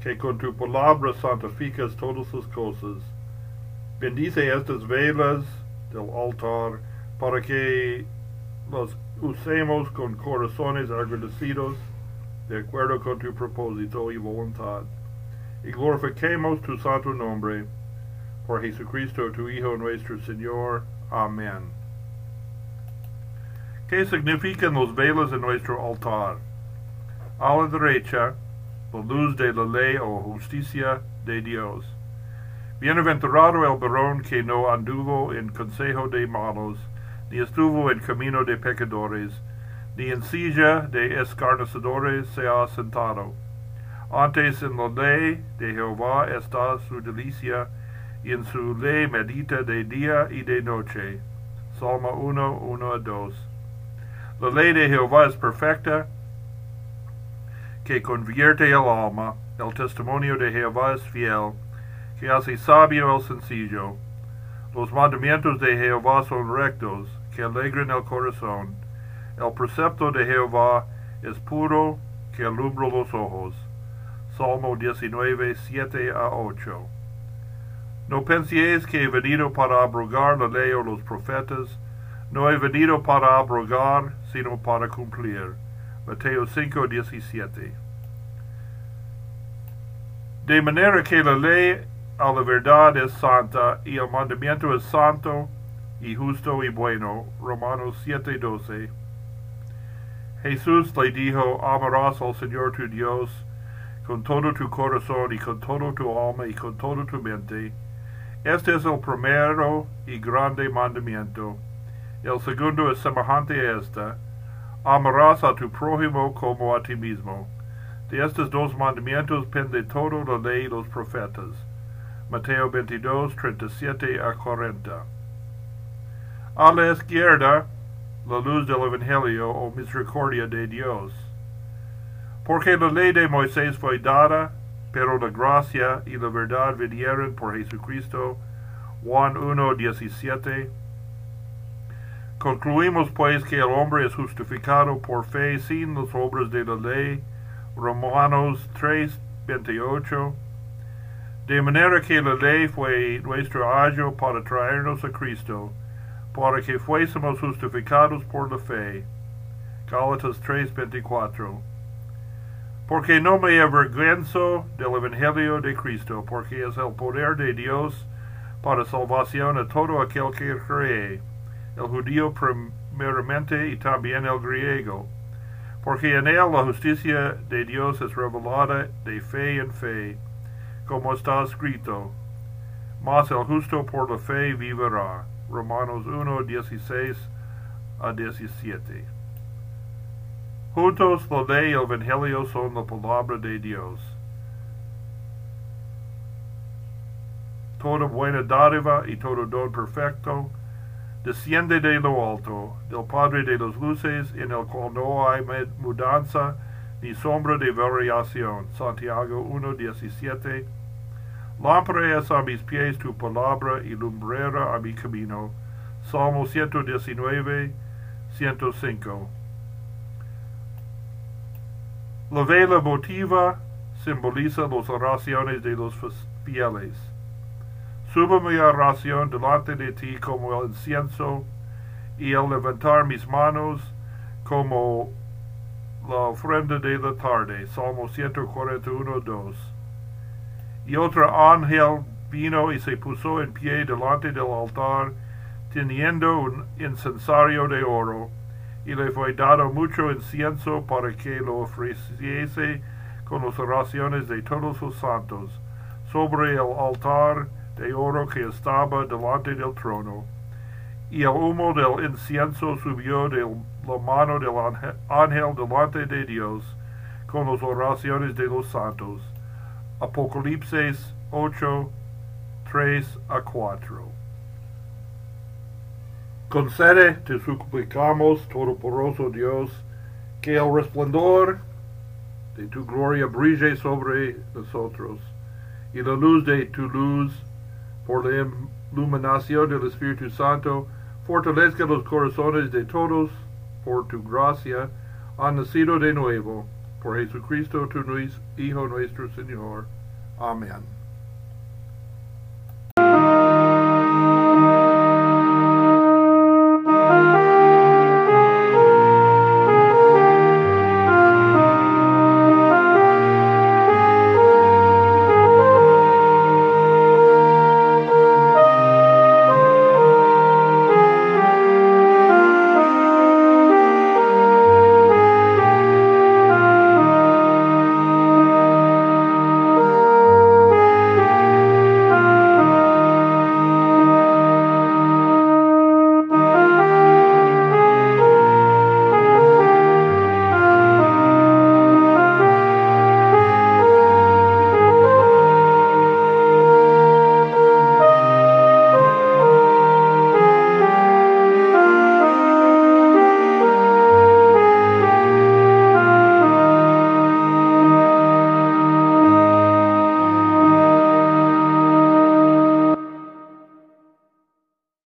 que con tu palabra santificas todas las cosas. Bendice estas velas del altar para que las usemos con corazones agradecidos de acuerdo con tu propósito y voluntad. Y glorifiquemos tu santo nombre por Jesucristo, tu Hijo nuestro Señor. Amén. ¿Qué significan los velas en nuestro altar? A la derecha, luz de la ley o justicia de Dios. Bienaventurado el varón que no anduvo en consejo de malos, ni estuvo en camino de pecadores, ni en silla de escarnecedores se ha sentado. Antes en la ley de Jehová está su delicia, y en su ley medita de día y de noche. Salmo 1, 1 a 2. La ley de Jehová es perfecta, que convierte el alma. El testimonio de Jehová es fiel, que hace sabio el sencillo. Los mandamientos de Jehová son rectos, que alegran el corazón. El precepto de Jehová es puro, que alumbra los ojos. Salmo 19, 7 a 8. No penséis que he venido para abrogar la ley o los profetas. No he venido para abrogar, sino para cumplir. Mateo 5, 17. De manera que la ley a la verdad es santa y el mandamiento es santo y justo y bueno. Romanos 7, 12. Jesús le dijo, amarás al Señor tu Dios con todo tu corazón y con todo tu alma y con toda tu mente. Este es el primero y grande mandamiento. El segundo es semejante a este. Amarás a tu prójimo como a ti mismo. De estos dos mandamientos pende todo la ley y los profetas. Mateo 22, 37 a 40. A la izquierda, la luz del Evangelio o misericordia de Dios. Porque la ley de Moisés fue dada, pero la gracia y la verdad vinieron por Jesucristo. Juan 1, 17. Concluimos pues que el hombre es justificado por fe sin las obras de la ley. Romanos 3, 28. De manera que la ley fue nuestro ayo para traernos a Cristo, para que fuésemos justificados por la fe. Gálatas 3, 24. Porque no me avergüenzo del Evangelio de Cristo, porque es el poder de Dios para salvación a todo aquel que cree, el judío primeramente y también el griego, porque en él la justicia de Dios es revelada de fe en fe, como está escrito, mas el justo por la fe vivirá. Romanos 1, 16 a 17. Juntos la ley y el Evangelio son la palabra de Dios. Toda buena dádiva y todo don perfecto desciende de lo alto, del Padre de las luces, en el cual no hay mudanza ni sombra de variación. Santiago 1.17 Lámpara es a mis pies tu palabra y lumbrera a mi camino. Salmo 119, 105 La vela motiva simboliza las oraciones de los fieles. Subo mi oración delante de ti como el incienso y el levantar mis manos como la ofrenda de la tarde. Salmo 141, 2. Y otro ángel vino y se puso en pie delante del altar, teniendo un incensario de oro, y le fue dado mucho incienso para que lo ofreciese con las oraciones de todos los santos, sobre el altar de oro que estaba delante del trono. Y el humo del incienso subió de la mano del ángel delante de Dios, con las oraciones de los santos. Apocalipsis 8, 3 a 4. Concede, te suplicamos, Todopoderoso Dios, que el resplandor de tu gloria brille sobre nosotros, y la luz de tu luz, por la iluminación del Espíritu Santo, fortalezca los corazones de todos, por tu gracia, han nacido de nuevo, por Jesucristo, tu Hijo nuestro Señor. Amen.